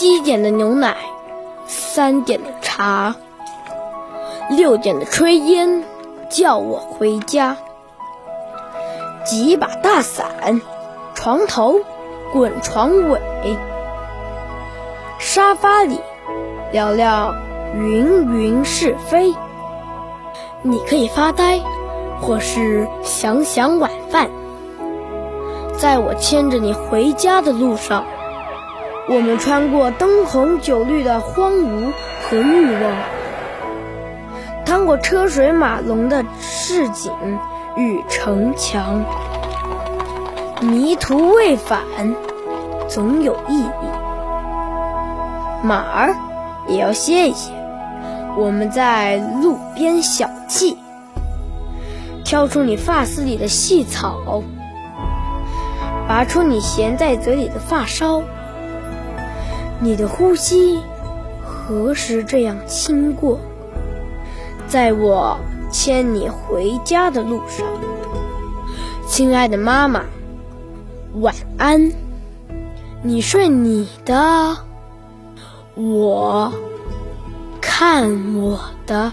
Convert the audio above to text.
七点的牛奶，三点的茶，六点的炊烟，叫我回家。几把大伞，床头滚床尾，沙发里聊聊云云是非。你可以发呆，或是想想晚饭。在我牵着你回家的路上，我们穿过灯红酒绿的荒芜和欲望，趟过车水马龙的市井与城墙。迷途未返，总有意义。马儿也要歇一歇。我们在路边小憩，挑出你发丝里的细草。拔出你衔在嘴里的发梢，你的呼吸何时这样轻过？在我牵你回家的路上，亲爱的妈妈，晚安。你睡你的，我看我的。